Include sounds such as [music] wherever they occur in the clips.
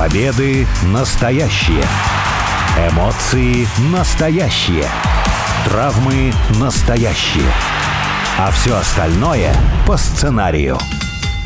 Победы настоящие. Эмоции настоящие. Травмы настоящие. А все остальное по сценарию.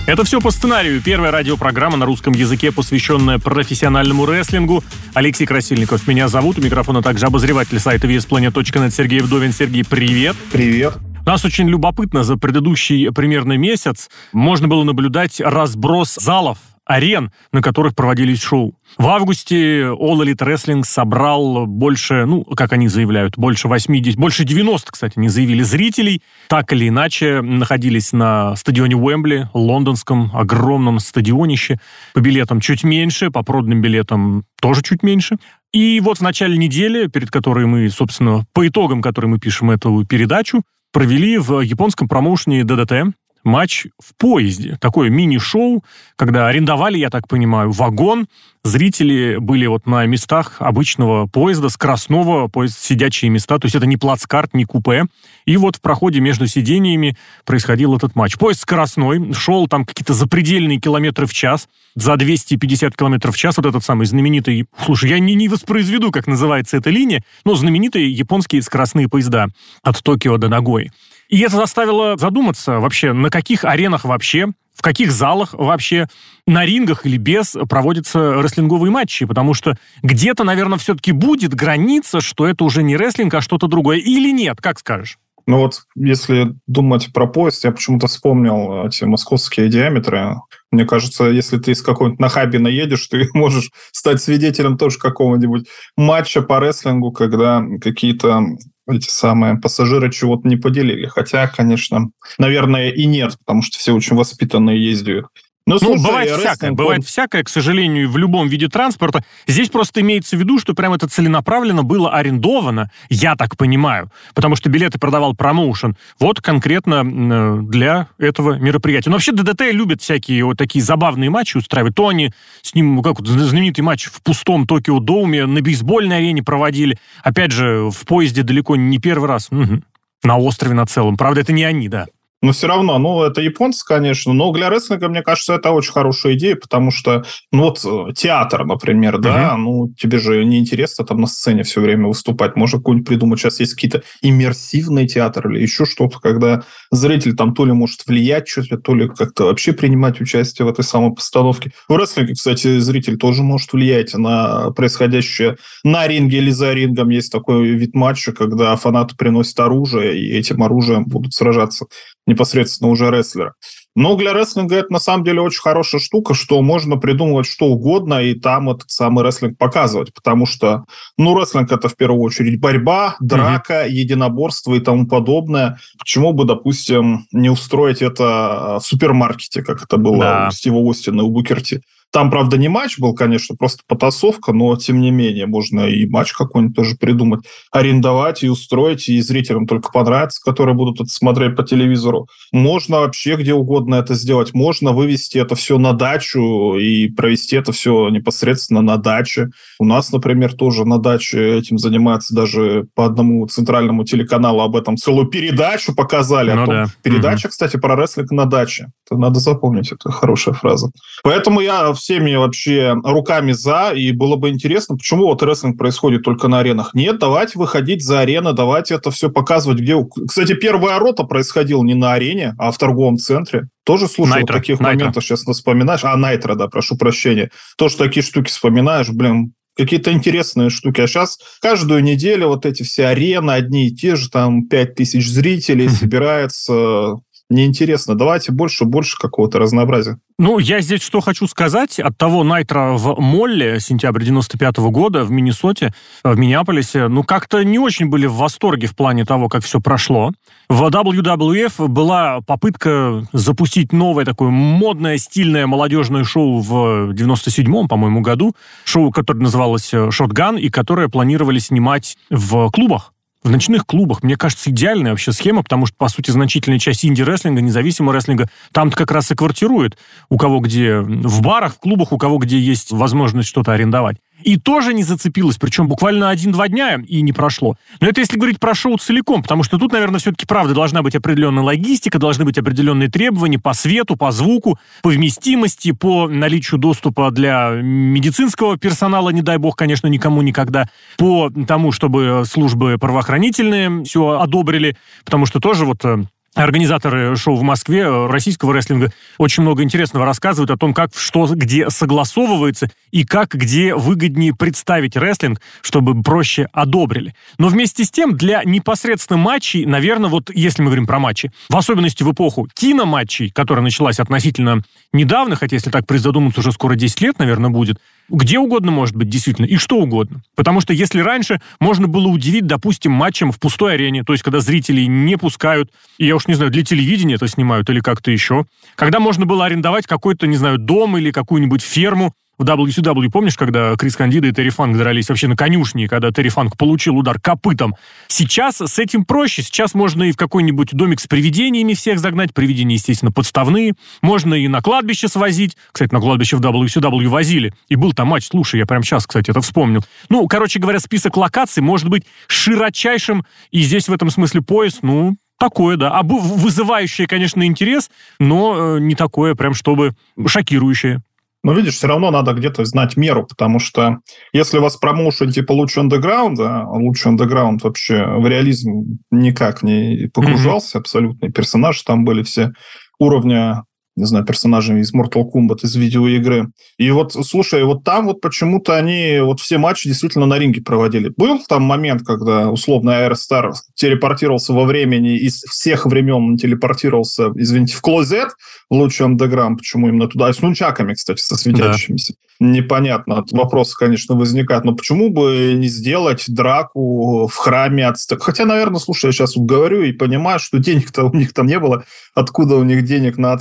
Это все по сценарию. Первая радиопрограмма на русском языке, посвященная профессиональному рестлингу. Алексей Красильников меня зовут. У микрофона также обозреватель сайта VSPlanet.net Сергей Вдовин. Сергей, привет. Привет. У нас очень любопытно за предыдущий примерно месяц можно было наблюдать разброс залов арен, на которых проводились шоу. В августе All Elite Wrestling собрал больше, ну, как они заявляют, больше 80, больше 90, кстати, не заявили зрителей. Так или иначе, находились на стадионе Уэмбли, лондонском огромном стадионище. По билетам чуть меньше, по проданным билетам тоже чуть меньше. И вот в начале недели, перед которой мы, собственно, по итогам которой мы пишем эту передачу, провели в японском промоушене ДДТ матч в поезде. Такое мини-шоу, когда арендовали, я так понимаю, вагон. Зрители были вот на местах обычного поезда, скоростного поезда, сидячие места. То есть это не плацкарт, не купе. И вот в проходе между сидениями происходил этот матч. Поезд скоростной, шел там какие-то запредельные километры в час. За 250 километров в час вот этот самый знаменитый... Слушай, я не, не воспроизведу, как называется эта линия, но знаменитые японские скоростные поезда от Токио до Нагои. И это заставило задуматься вообще, на каких аренах вообще, в каких залах вообще, на рингах или без проводятся рестлинговые матчи, потому что где-то, наверное, все-таки будет граница, что это уже не рестлинг, а что-то другое. Или нет, как скажешь? Ну вот, если думать про поезд, я почему-то вспомнил эти московские диаметры. Мне кажется, если ты из какого-нибудь Нахабина едешь, [laughs] ты можешь стать свидетелем тоже какого-нибудь матча по рестлингу, когда какие-то эти самые пассажиры чего-то не поделили. Хотя, конечно, наверное, и нет, потому что все очень воспитанные ездят. Ну, слушай, ну, бывает всякое, он... бывает всякое, к сожалению, в любом виде транспорта. Здесь просто имеется в виду, что прям это целенаправленно было арендовано, я так понимаю, потому что билеты продавал промоушен, вот конкретно э, для этого мероприятия. Но вообще ДДТ любят всякие вот такие забавные матчи устраивать. То они с ним, как вот знаменитый матч в пустом Токио Доуме на бейсбольной арене проводили. Опять же, в поезде далеко не первый раз. Угу. На острове на целом. Правда, это не они, да но все равно, ну, это японцы, конечно, но для рестлинга, мне кажется, это очень хорошая идея, потому что, ну, вот э, театр, например, да, uh-huh. ну, тебе же не интересно там на сцене все время выступать, можно какой-нибудь придумать, сейчас есть какие-то иммерсивные театры или еще что-то, когда зритель там то ли может влиять что-то, то ли как-то вообще принимать участие в этой самой постановке. В рестлинге, кстати, зритель тоже может влиять на происходящее на ринге или за рингом. Есть такой вид матча, когда фанаты приносят оружие, и этим оружием будут сражаться непосредственно уже рестлера. Но для рестлинга это на самом деле очень хорошая штука, что можно придумывать что угодно и там этот самый рестлинг показывать, потому что, ну, рестлинг это в первую очередь борьба, драка, mm-hmm. единоборство и тому подобное. Почему бы, допустим, не устроить это в супермаркете, как это было да. у Стива Остина и у Букерти? Там, правда, не матч был, конечно, просто потасовка, но, тем не менее, можно и матч какой-нибудь тоже придумать, арендовать и устроить, и зрителям только понравится, которые будут это смотреть по телевизору. Можно вообще где угодно это сделать. Можно вывести это все на дачу и провести это все непосредственно на даче. У нас, например, тоже на даче этим занимается даже по одному центральному телеканалу об этом целую передачу показали. Ну, том, да. Передача, угу. кстати, про рестлинг на даче. Это надо запомнить, это хорошая фраза. Поэтому я всеми вообще руками за, и было бы интересно, почему вот рестлинг происходит только на аренах. Нет, давайте выходить за арены, давайте это все показывать, где... Кстати, первая рота происходила не на арене, а в торговом центре. Тоже слушал вот таких Найтро. моментов сейчас вспоминаешь. А, Найтро, да, прошу прощения. Тоже такие штуки вспоминаешь, блин, какие-то интересные штуки. А сейчас каждую неделю вот эти все арены, одни и те же, там, 5000 зрителей [laughs] собирается неинтересно. Давайте больше, больше какого-то разнообразия. Ну, я здесь что хочу сказать. От того Найтра в Молле, сентябрь 95 -го года, в Миннесоте, в Миннеаполисе, ну, как-то не очень были в восторге в плане того, как все прошло. В WWF была попытка запустить новое такое модное, стильное, молодежное шоу в 97-м, по-моему, году. Шоу, которое называлось «Шотган», и которое планировали снимать в клубах в ночных клубах, мне кажется, идеальная вообще схема, потому что, по сути, значительная часть инди-рестлинга, независимого рестлинга, там-то как раз и квартирует. У кого где в барах, в клубах, у кого где есть возможность что-то арендовать. И тоже не зацепилось, причем буквально один-два дня и не прошло. Но это если говорить про шоу целиком, потому что тут, наверное, все-таки правда должна быть определенная логистика, должны быть определенные требования по свету, по звуку, по вместимости, по наличию доступа для медицинского персонала, не дай бог, конечно, никому никогда, по тому, чтобы службы правоохранительные все одобрили, потому что тоже вот э, Организаторы шоу в Москве э, российского рестлинга очень много интересного рассказывают о том, как что где согласовывается и как где выгоднее представить рестлинг, чтобы проще одобрили. Но вместе с тем для непосредственно матчей, наверное, вот если мы говорим про матчи, в особенности в эпоху киноматчей, которая началась относительно недавно, хотя если так призадуматься, уже скоро 10 лет, наверное, будет, где угодно может быть, действительно, и что угодно. Потому что если раньше можно было удивить, допустим, матчем в пустой арене, то есть когда зрителей не пускают, и я уж не знаю, для телевидения это снимают или как-то еще, когда можно было арендовать какой-то, не знаю, дом или какую-нибудь ферму, в WCW, помнишь, когда Крис Кандида и Терри Фанк дрались вообще на конюшне, когда Терри Фанк получил удар копытом? Сейчас с этим проще. Сейчас можно и в какой-нибудь домик с привидениями всех загнать. Привидения, естественно, подставные. Можно и на кладбище свозить. Кстати, на кладбище в WCW возили. И был там матч. Слушай, я прямо сейчас, кстати, это вспомнил. Ну, короче говоря, список локаций может быть широчайшим. И здесь в этом смысле пояс, ну, Такое, да. А вызывающее, конечно, интерес, но э, не такое прям, чтобы шокирующее. Но видишь, все равно надо где-то знать меру, потому что если у вас промоушен типа лучше андеграунда, а лучше андеграунд вообще в реализм никак не погружался, mm-hmm. абсолютно. Персонажи там были все уровня не знаю, персонажами из Mortal Kombat, из видеоигры. И вот, слушай, вот там вот почему-то они вот все матчи действительно на ринге проводили. Был там момент, когда условно Aerostar телепортировался во времени, из всех времен он телепортировался, извините, в клозет, в лучший андеграм, почему именно туда, и с нунчаками, кстати, со светящимися. Да. Непонятно, вопросы, конечно, возникают, но почему бы не сделать драку в храме ацтек? Хотя, наверное, слушай, я сейчас вот говорю и понимаю, что денег-то у них там не было, откуда у них денег на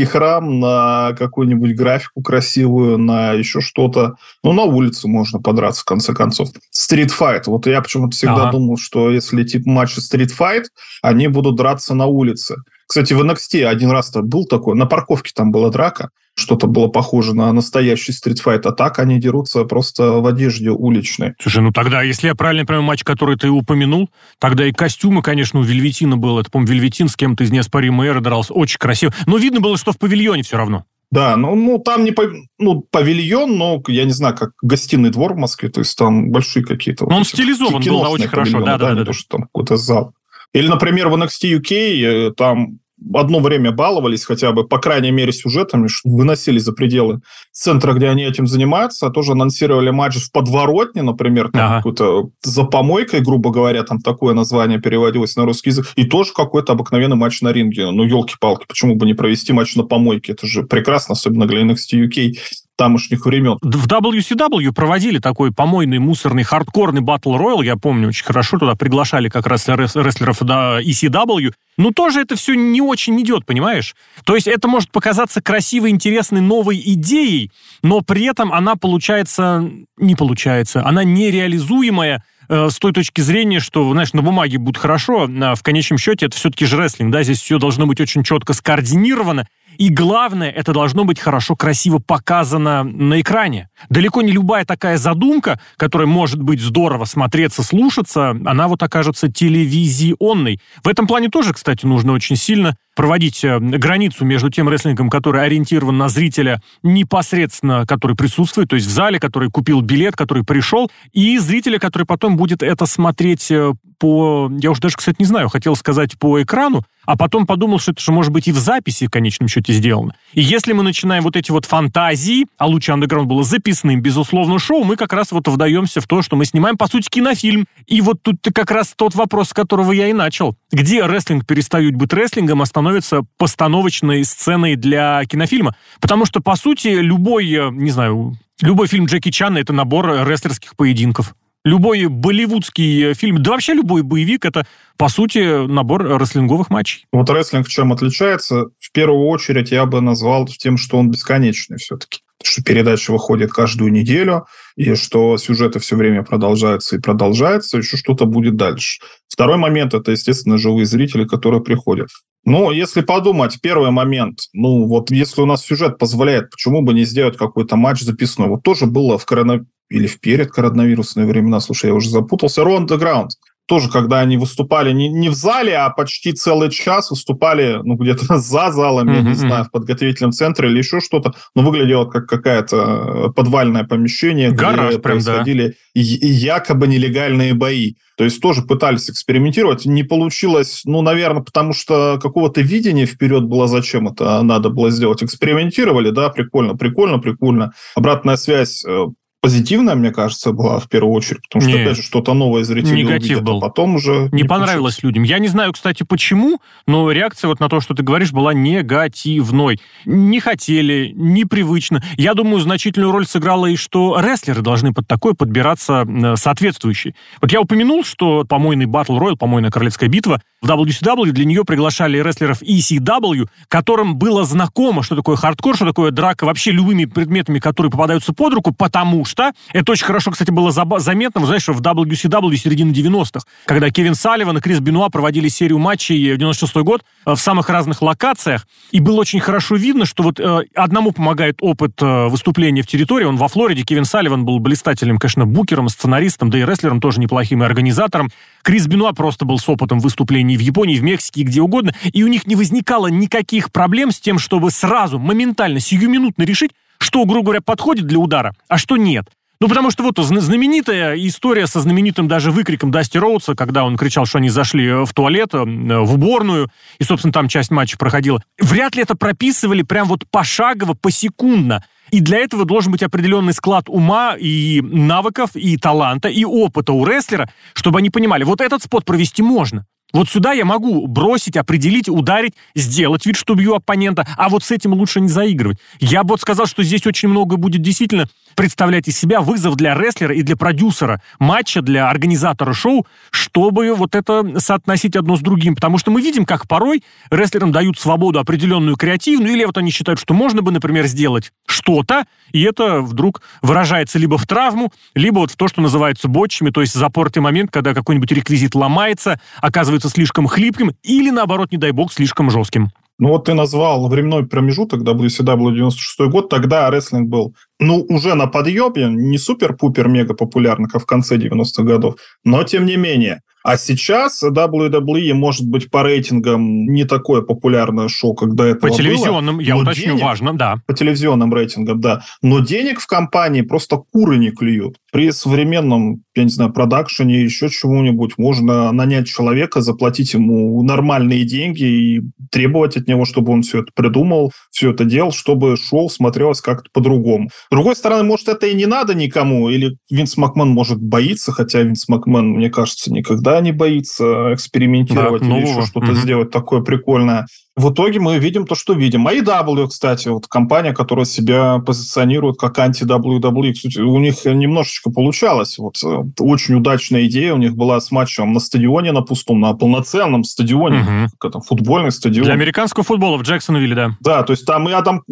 ацтекский храм, на какую-нибудь графику красивую, на еще что-то. Ну, на улице можно подраться, в конце концов. Стритфайт. Вот я почему-то всегда ага. думал, что если тип матча стритфайт, они будут драться на улице. Кстати, в NXT один раз-то был такой, на парковке там была драка, что-то было похоже на настоящий стритфайт, а так они дерутся просто в одежде уличной. Слушай, ну тогда, если я правильно понимаю матч, который ты упомянул, тогда и костюмы, конечно, у Вельветина было. Это, по-моему, Вельветин с кем-то из неоспоримой эры дрался. Очень красиво. Но видно было, что в павильоне все равно. Да, ну, ну там не ну, павильон, но я не знаю, как гостиный двор в Москве, то есть там большие какие-то... Вот он стилизован был, да, очень хорошо, да, да, да. да, да. что там какой-то зал. Или, например, в NXT UK э, там одно время баловались хотя бы, по крайней мере, сюжетами, выносили за пределы центра, где они этим занимаются, а тоже анонсировали матч в подворотне, например, там ага. какой-то за помойкой, грубо говоря, там такое название переводилось на русский язык, и тоже какой-то обыкновенный матч на ринге. Ну, елки-палки, почему бы не провести матч на помойке? Это же прекрасно, особенно для NXT UK тамошних времен. В WCW проводили такой помойный, мусорный, хардкорный батл роял, я помню очень хорошо, туда приглашали как раз рестлеров до ECW, ну тоже это все не очень идет, понимаешь? То есть это может показаться красивой, интересной, новой идеей, но при этом она получается, не получается, она нереализуемая, э, с той точки зрения, что, знаешь, на бумаге будет хорошо, а в конечном счете это все-таки же рестлинг, да, здесь все должно быть очень четко скоординировано, и главное, это должно быть хорошо, красиво показано на экране. Далеко не любая такая задумка, которая может быть здорово смотреться, слушаться, она вот окажется телевизионной. В этом плане тоже, кстати, нужно очень сильно проводить э, границу между тем рестлингом, который ориентирован на зрителя непосредственно, который присутствует, то есть в зале, который купил билет, который пришел, и зрителя, который потом будет это смотреть э, по... Я уже даже, кстати, не знаю, хотел сказать по экрану, а потом подумал, что это же может быть и в записи в конечном счете сделано. И если мы начинаем вот эти вот фантазии, а лучше андеграунд было записным, безусловно, шоу, мы как раз вот вдаемся в то, что мы снимаем, по сути, кинофильм. И вот тут как раз тот вопрос, с которого я и начал. Где рестлинг перестает быть рестлингом, а становится постановочной сценой для кинофильма? Потому что, по сути, любой, э, не знаю, любой фильм Джеки Чана — это набор рестлерских поединков. Любой болливудский фильм, да вообще любой боевик, это, по сути, набор рестлинговых матчей. Вот рестлинг чем отличается? В первую очередь я бы назвал тем, что он бесконечный все-таки. Что передача выходит каждую неделю, и что сюжеты все время продолжаются и продолжаются, еще что-то будет дальше. Второй момент – это, естественно, живые зрители, которые приходят. Ну, если подумать, первый момент, ну, вот если у нас сюжет позволяет, почему бы не сделать какой-то матч записной? Вот тоже было в корона... или в перед коронавирусные времена, слушай, я уже запутался, the Ground тоже, когда они выступали не, не в зале, а почти целый час выступали, ну, где-то [laughs] за залом, mm-hmm. я не знаю, в подготовительном центре или еще что-то, но выглядело как какое-то э, подвальное помещение, Гараж, где прям, происходили да. якобы нелегальные бои. То есть тоже пытались экспериментировать. Не получилось, ну, наверное, потому что какого-то видения вперед было, зачем это надо было сделать. Экспериментировали, да, прикольно, прикольно, прикольно. Обратная связь э, позитивная, мне кажется, была в первую очередь, потому что, Нет. опять же, что-то новое зрители Негатив увидят, а был. а потом уже... Не, не понравилось получилось. людям. Я не знаю, кстати, почему, но реакция вот на то, что ты говоришь, была негативной. Не хотели, непривычно. Я думаю, значительную роль сыграло и что рестлеры должны под такое подбираться соответствующие. Вот я упомянул, что помойный Battle Royale, помойная королевская битва, в WCW для нее приглашали рестлеров ECW, которым было знакомо, что такое хардкор, что такое драка вообще любыми предметами, которые попадаются под руку, потому что, это очень хорошо, кстати, было заметно, вы что в WCW середины 90-х, когда Кевин Салливан и Крис Бенуа проводили серию матчей в 96 год э, в самых разных локациях, и было очень хорошо видно, что вот э, одному помогает опыт э, выступления в территории, он во Флориде, Кевин Салливан был блистательным, конечно, букером, сценаристом, да и рестлером тоже неплохим, и организатором. Крис Бенуа просто был с опытом выступлений в Японии, в Мексике, где угодно, и у них не возникало никаких проблем с тем, чтобы сразу, моментально, сиюминутно решить, что, грубо говоря, подходит для удара, а что нет. Ну, потому что вот знаменитая история со знаменитым даже выкриком Дасти Роудса, когда он кричал, что они зашли э, в туалет, э, в уборную, и, собственно, там часть матча проходила. Вряд ли это прописывали прям вот пошагово, посекундно. И для этого должен быть определенный склад ума и навыков, и таланта, и опыта у рестлера, чтобы они понимали, вот этот спот провести можно. Вот сюда я могу бросить, определить, ударить, сделать вид, что бью оппонента, а вот с этим лучше не заигрывать. Я бы вот сказал, что здесь очень много будет действительно представлять из себя вызов для рестлера и для продюсера матча, для организатора шоу, чтобы вот это соотносить одно с другим. Потому что мы видим, как порой рестлерам дают свободу определенную креативную, или вот они считают, что можно бы, например, сделать что-то, и это вдруг выражается либо в травму, либо вот в то, что называется ботчами, то есть запортый момент, когда какой-нибудь реквизит ломается, оказывается слишком хлипким, или наоборот, не дай бог, слишком жестким. Ну вот ты назвал временной промежуток WCW 96 год, тогда рестлинг был, ну, уже на подъеме, не супер-пупер-мега популярный, как в конце 90-х годов, но тем не менее. А сейчас WWE, может быть, по рейтингам не такое популярное шоу, когда это По телевизионным, было, я уточню, денег, важно, да. По телевизионным рейтингам, да. Но денег в компании просто куры не клюют. При современном, я не знаю, продакшене, еще чему-нибудь, можно нанять человека, заплатить ему нормальные деньги и требовать от него, чтобы он все это придумал, все это делал, чтобы шоу смотрелось как-то по-другому. С другой стороны, может, это и не надо никому, или Винс Макмен может боиться, хотя Винс Макмен, мне кажется, никогда не боится экспериментировать да, или еще что-то угу. сделать такое прикольное в итоге мы видим то, что видим. А AEW, кстати, вот компания, которая себя позиционирует как анти-WWE, кстати, у них немножечко получалось. Вот э, очень удачная идея у них была с матчем на стадионе, на пустом, на полноценном стадионе, угу. это, футбольный стадион. Для американского футбола в Джексонвилле, да. Да, то есть там и Адам,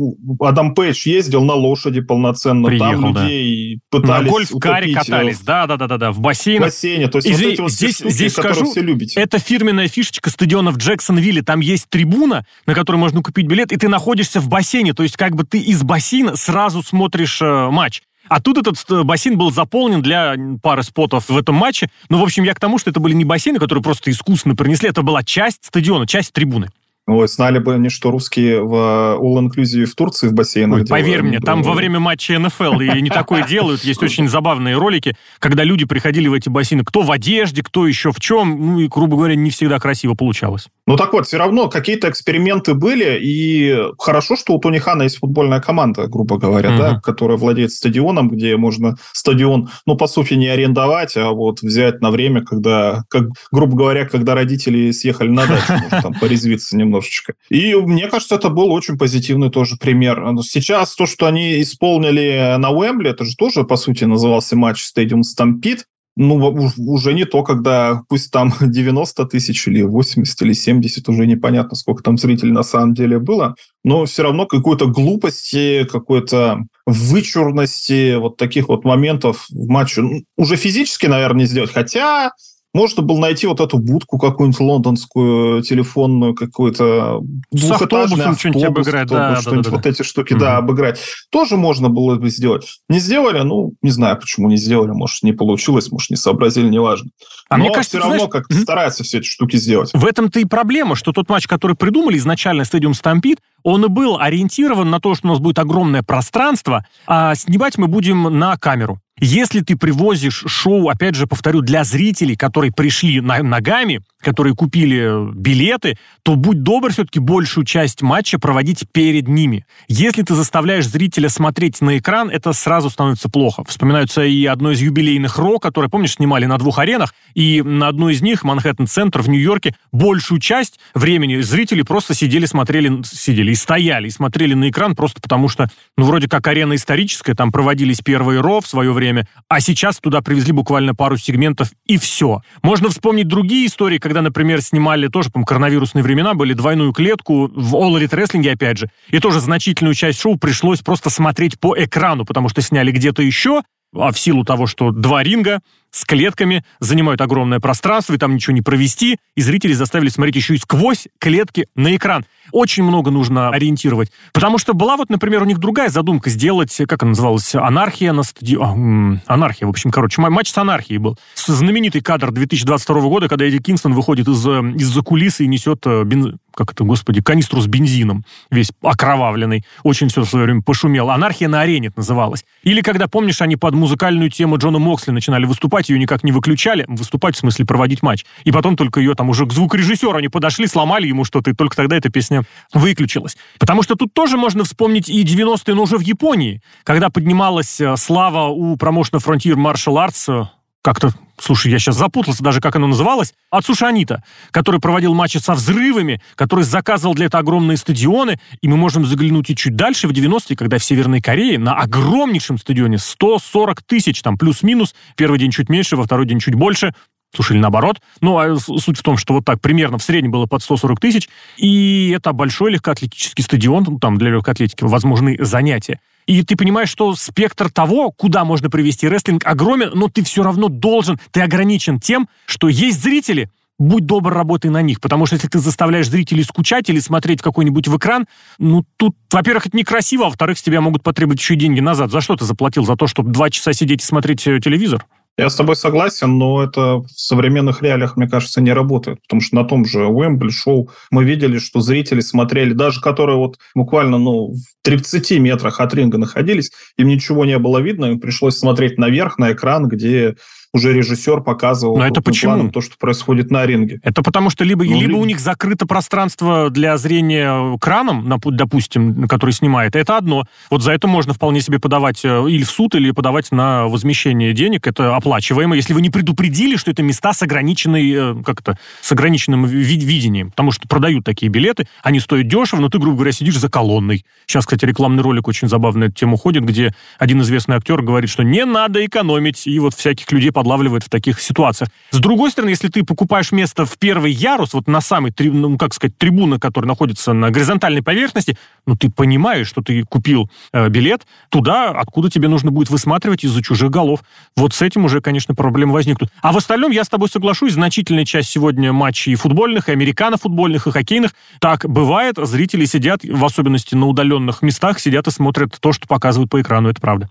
Адам Пейдж ездил на лошади полноценно, Приехал, там людей да. пытались На гольф-каре катались, да-да-да-да, в бассейне. В бассейне, то есть Извини, вот эти вот здесь, штуки, здесь скажу, все любите. Это фирменная фишечка стадиона в Джексонвилле, там есть трибуна, на которой можно купить билет, и ты находишься в бассейне, то есть как бы ты из бассейна сразу смотришь э, матч. А тут этот э, бассейн был заполнен для пары спотов в этом матче. Ну, в общем, я к тому, что это были не бассейны, которые просто искусственно принесли, это была часть стадиона, часть трибуны. Ой, знали бы они, что русские в All Inclusive в Турции в бассейнах Ой, Поверь мне, там во время матча НФЛ и не такое делают. Есть очень забавные ролики, когда люди приходили в эти бассейны, кто в одежде, кто еще в чем. Ну и, грубо говоря, не всегда красиво получалось. Ну так вот, все равно какие-то эксперименты были, и хорошо, что у Тони Хана есть футбольная команда, грубо говоря, угу. да, которая владеет стадионом, где можно стадион, ну, по сути, не арендовать, а вот взять на время, когда, как, грубо говоря, когда родители съехали на дачу, может, там порезвиться немного немножечко. И мне кажется, это был очень позитивный тоже пример. Сейчас то, что они исполнили на Уэмбли, это же тоже, по сути, назывался матч Stadium Stampede, ну, уже не то, когда пусть там [laughs] 90 тысяч или 80 или 70, уже непонятно, сколько там зрителей на самом деле было, но все равно какой-то глупости, какой-то вычурности, вот таких вот моментов в матче ну, уже физически, наверное, не сделать. Хотя можно было найти вот эту будку какую-нибудь лондонскую, телефонную, какую-то двухэтажный автобус, что-нибудь обыграть, да, что-нибудь да, да, вот да. эти штуки, угу. да, обыграть. Тоже можно было бы сделать. Не сделали, ну, не знаю, почему не сделали, может, не получилось, может, не сообразили, неважно. А Но мне кажется, все равно как угу. стараются все эти штуки сделать. В этом-то и проблема, что тот матч, который придумали изначально, стадиум Стампит, он и был ориентирован на то, что у нас будет огромное пространство, а снимать мы будем на камеру. Если ты привозишь шоу, опять же, повторю, для зрителей, которые пришли на, ногами, которые купили билеты, то будь добр все-таки большую часть матча проводить перед ними. Если ты заставляешь зрителя смотреть на экран, это сразу становится плохо. Вспоминаются и одно из юбилейных РО, которое, помнишь, снимали на двух аренах, и на одной из них, Манхэттен-центр в Нью-Йорке, большую часть времени зрители просто сидели, смотрели, сидели и стояли, и смотрели на экран просто потому что, ну, вроде как арена историческая, там проводились первые РО в свое время, а сейчас туда привезли буквально пару сегментов, и все. Можно вспомнить другие истории, когда, например, снимали тоже, по коронавирусные времена, были двойную клетку в All Elite Wrestling, опять же, и тоже значительную часть шоу пришлось просто смотреть по экрану, потому что сняли где-то еще, а в силу того, что два ринга, с клетками, занимают огромное пространство, и там ничего не провести, и зрители заставили смотреть еще и сквозь клетки на экран. Очень много нужно ориентировать. Потому что была вот, например, у них другая задумка сделать, как она называлась, анархия на стадионе. Анархия, в общем, короче, матч с анархией был. Знаменитый кадр 2022 года, когда Эдди Кингстон выходит из, э, из-за кулисы и несет э, бенз... как это, господи, канистру с бензином, весь окровавленный. Очень все в свое время пошумело. Анархия на арене это называлось. Или когда, помнишь, они под музыкальную тему Джона Моксли начинали выступать, выступать ее никак не выключали, выступать в смысле проводить матч. И потом только ее там уже к звукорежиссеру они подошли, сломали ему что-то, и только тогда эта песня выключилась. Потому что тут тоже можно вспомнить и 90-е, но уже в Японии, когда поднималась э, слава у промоушена Frontier Martial Arts, э, как-то, слушай, я сейчас запутался даже, как оно называлось, от Сушанита, который проводил матчи со взрывами, который заказывал для этого огромные стадионы, и мы можем заглянуть и чуть дальше, в 90-е, когда в Северной Корее на огромнейшем стадионе 140 тысяч, там плюс-минус, первый день чуть меньше, во второй день чуть больше, Слушай, или наоборот. Ну, а суть в том, что вот так примерно в среднем было под 140 тысяч, и это большой легкоатлетический стадион, там для легкоатлетики возможны занятия. И ты понимаешь, что спектр того, куда можно привести рестлинг, огромен, но ты все равно должен, ты ограничен тем, что есть зрители, будь добр, работай на них. Потому что если ты заставляешь зрителей скучать или смотреть какой-нибудь в экран, ну, тут, во-первых, это некрасиво, а во-вторых, с тебя могут потребовать еще деньги назад. За что ты заплатил? За то, чтобы два часа сидеть и смотреть э, телевизор? Я с тобой согласен, но это в современных реалиях, мне кажется, не работает. Потому что на том же Уэмбли шоу мы видели, что зрители смотрели, даже которые вот буквально ну, в 30 метрах от ринга находились, им ничего не было видно, им пришлось смотреть наверх, на экран, где уже режиссер показывал Но это почему? То, что происходит на ринге. Это потому что либо, ну, либо у них закрыто пространство для зрения краном, допустим, который снимает, это одно. Вот за это можно вполне себе подавать э, или в суд, или подавать на возмещение денег, это оплачиваемо, если вы не предупредили, что это места с ограниченной, э, как это, с ограниченным видением, потому что продают такие билеты, они стоят дешево, но ты, грубо говоря, сидишь за колонной. Сейчас, кстати, рекламный ролик очень забавно эту тему ходит, где один известный актер говорит, что не надо экономить, и вот всяких людей подлавливает в таких ситуациях. С другой стороны, если ты покупаешь место в первый ярус, вот на самой, ну, как сказать, трибуна, которая находится на горизонтальной поверхности, ну, ты понимаешь, что ты купил э, билет туда, откуда тебе нужно будет высматривать из-за чужих голов. Вот с этим уже, конечно, проблемы возникнут. А в остальном я с тобой соглашусь, значительная часть сегодня матчей футбольных, и американо-футбольных, и хоккейных. Так бывает, зрители сидят, в особенности на удаленных местах, сидят и смотрят то, что показывают по экрану, это правда.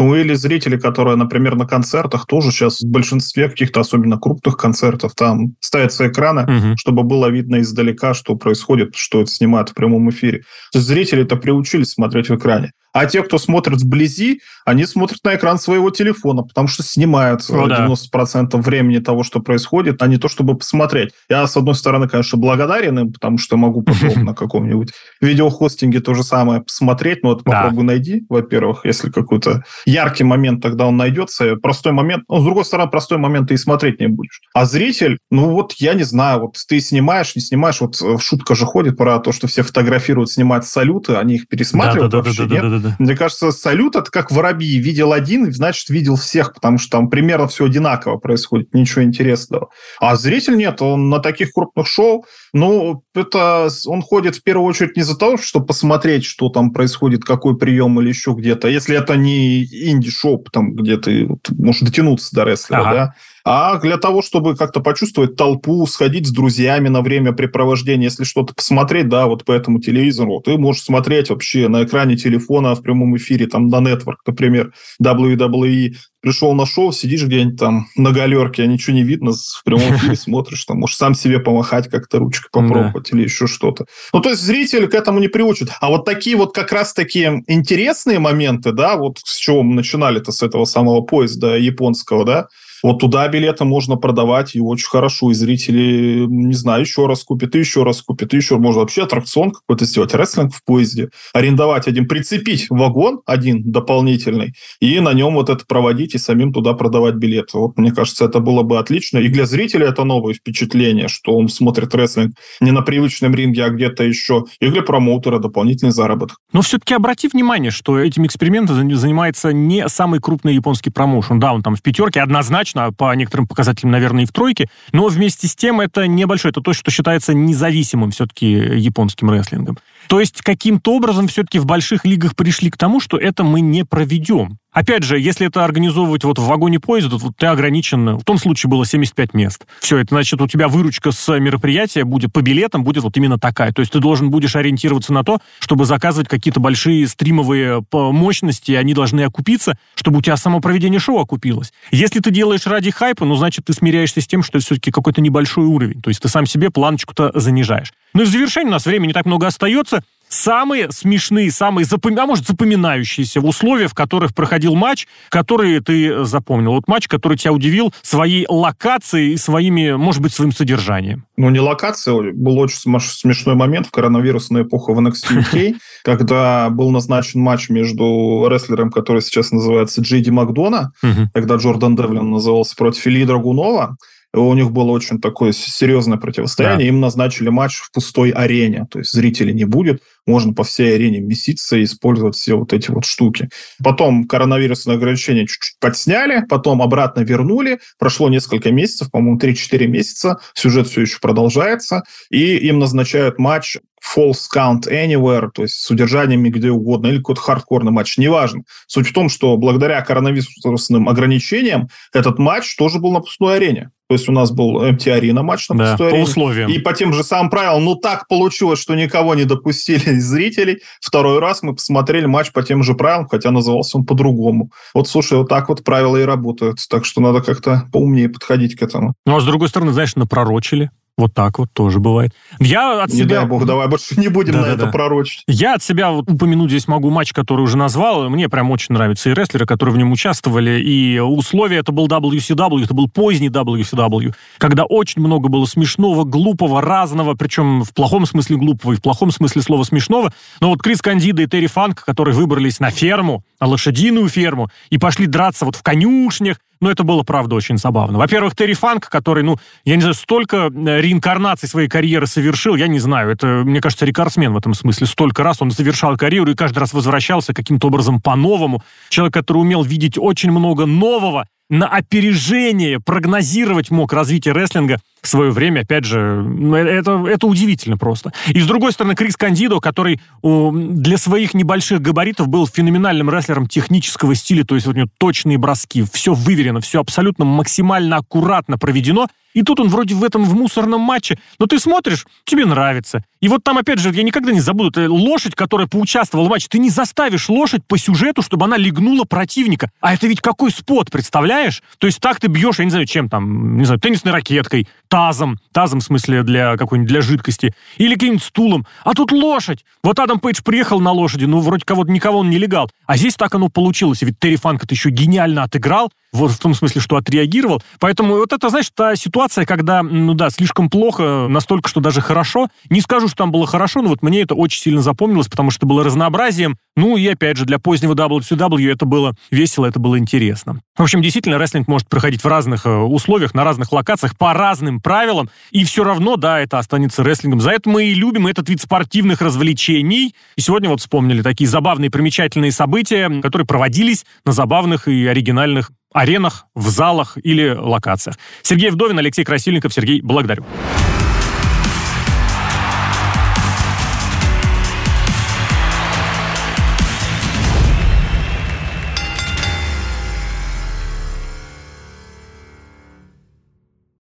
Ну, или зрители, которые, например, на концертах тоже сейчас в большинстве каких-то особенно крупных концертов там ставятся экраны, угу. чтобы было видно издалека, что происходит, что это снимают в прямом эфире. То есть зрители-то приучились смотреть в экране. А те, кто смотрит вблизи, они смотрят на экран своего телефона, потому что снимают О, 90% да. времени того, что происходит, а не то, чтобы посмотреть. Я, с одной стороны, конечно, благодарен им, потому что могу потом [laughs] на каком-нибудь видеохостинге то же самое посмотреть, но вот попробуй найди, во-первых, если какой-то яркий момент тогда он найдется, простой момент, ну, с другой стороны, простой момент ты и смотреть не будешь. А зритель, ну вот я не знаю, вот ты снимаешь, не снимаешь, вот э, шутка же ходит про то, что все фотографируют, снимают салюты, они их пересматривают да, да, вообще, да, да, нет? Да, да, да. Мне кажется, салют это как воробьи. Видел один, значит, видел всех, потому что там примерно все одинаково происходит, ничего интересного. А зритель нет, он на таких крупных шоу, ну, это он ходит в первую очередь не за того, чтобы посмотреть, что там происходит, какой прием или еще где-то. Если это не инди-шоу, там, где ты можешь дотянуться до рестлера, ага. да, а для того, чтобы как-то почувствовать толпу, сходить с друзьями на время препровождения, если что-то посмотреть, да, вот по этому телевизору, ты можешь смотреть вообще на экране телефона в прямом эфире, там, на Network, например, WWE, пришел на шоу, сидишь где-нибудь там на галерке, а ничего не видно, в прямом эфире [laughs] смотришь, там, можешь сам себе помахать как-то ручкой попробовать или еще что-то. Ну, то есть зритель к этому не приучит. А вот такие вот как раз такие интересные моменты, да, вот с чего мы начинали-то, с этого самого поезда японского, да, вот туда билеты можно продавать, и очень хорошо. И зрители, не знаю, еще раз купят, и еще раз купят, и еще. Можно вообще аттракцион какой-то сделать, рестлинг в поезде, арендовать один, прицепить вагон один дополнительный, и на нем вот это проводить, и самим туда продавать билеты. Вот, мне кажется, это было бы отлично. И для зрителя это новое впечатление, что он смотрит рестлинг не на привычном ринге, а где-то еще. И для промоутера дополнительный заработок. Но все-таки обрати внимание, что этим экспериментом занимается не самый крупный японский промоушен. Да, он там в пятерке однозначно однозначно, по некоторым показателям, наверное, и в тройке, но вместе с тем это небольшое, это то, что считается независимым все-таки японским рестлингом. То есть каким-то образом все-таки в больших лигах пришли к тому, что это мы не проведем. Опять же, если это организовывать вот в вагоне поезда, то ты ограничен, в том случае было 75 мест. Все, это значит, у тебя выручка с мероприятия будет по билетам, будет вот именно такая. То есть ты должен будешь ориентироваться на то, чтобы заказывать какие-то большие стримовые мощности, они должны окупиться, чтобы у тебя само проведение шоу окупилось. Если ты делаешь ради хайпа, ну, значит, ты смиряешься с тем, что это все-таки какой-то небольшой уровень. То есть ты сам себе планочку-то занижаешь. Ну и в завершение у нас времени не так много остается самые смешные, самые запом... а может запоминающиеся условия, в которых проходил матч, которые ты запомнил? Вот матч, который тебя удивил своей локацией и своими, может быть, своим содержанием. Ну, не локация, был очень смешной момент в коронавирусную эпоху в NXT UK, [laughs] когда был назначен матч между рестлером, который сейчас называется Джейди Макдона, когда Джордан Девлин назывался против Ильи Драгунова, у них было очень такое серьезное противостояние. Да. Им назначили матч в пустой арене. То есть зрителей не будет. Можно по всей арене меситься и использовать все вот эти вот штуки. Потом коронавирусные ограничения чуть-чуть подсняли, потом обратно вернули. Прошло несколько месяцев, по-моему, 3-4 месяца. Сюжет все еще продолжается. И им назначают матч false count anywhere, то есть с удержаниями где угодно, или какой-то хардкорный матч, неважно. Суть в том, что благодаря коронавирусным ограничениям этот матч тоже был на пустой арене. То есть у нас был МТ-арена матч на да, пустой по арене. условиям. И по тем же самым правилам. Ну, так получилось, что никого не допустили из зрителей. Второй раз мы посмотрели матч по тем же правилам, хотя назывался он по-другому. Вот, слушай, вот так вот правила и работают. Так что надо как-то поумнее подходить к этому. Ну, а с другой стороны, знаешь, напророчили. Вот так вот тоже бывает. Я от не себя... дай бог, давай больше не будем да, на да, это да. пророчить. Я от себя вот упомянуть здесь могу матч, который уже назвал. Мне прям очень нравятся и рестлеры, которые в нем участвовали. И условия это был WCW, это был поздний WCW, когда очень много было смешного, глупого, разного, причем в плохом смысле глупого и в плохом смысле слова смешного. Но вот Крис Кандида и Терри Фанк, которые выбрались на ферму, на лошадиную ферму, и пошли драться вот в конюшнях, но это было, правда, очень забавно. Во-первых, Терри Фанк, который, ну, я не знаю, столько э, реинкарнаций своей карьеры совершил, я не знаю, это, мне кажется, рекордсмен в этом смысле. Столько раз он завершал карьеру и каждый раз возвращался каким-то образом по-новому. Человек, который умел видеть очень много нового, на опережение прогнозировать мог развитие рестлинга свое время, опять же, ну, э, это, это удивительно просто. И с другой стороны, Крис Кандидо, который для своих небольших габаритов был феноменальным рестлером технического стиля, то есть у него точные броски, все выверено, все абсолютно максимально аккуратно проведено, и тут он вроде в этом в мусорном матче, но ты смотришь, тебе нравится. И вот там, опять же, я никогда не забуду, это лошадь, которая поучаствовала в матче, ты не заставишь лошадь по сюжету, чтобы она легнула противника. А это ведь какой спот, представляешь? То есть так ты бьешь, я не знаю, чем там, не знаю, теннисной ракеткой, тазом, тазом в смысле для какой-нибудь, для жидкости, или каким-нибудь стулом. А тут лошадь. Вот Адам Пейдж приехал на лошади, ну, вроде кого-то никого он не легал. А здесь так оно получилось. Ведь Терри Фанк это еще гениально отыграл. Вот в том смысле, что отреагировал. Поэтому вот это, знаешь, та ситуация, когда, ну да, слишком плохо, настолько, что даже хорошо. Не скажу, что там было хорошо, но вот мне это очень сильно запомнилось, потому что было разнообразием. Ну и опять же, для позднего WCW это было весело, это было интересно. В общем, действительно, рестлинг может проходить в разных э, условиях, на разных локациях, по разным правилам, и все равно, да, это останется рестлингом. За это мы и любим этот вид спортивных развлечений. И сегодня вот вспомнили такие забавные, примечательные события, которые проводились на забавных и оригинальных аренах, в залах или локациях. Сергей Вдовин, Алексей Красильников. Сергей, благодарю.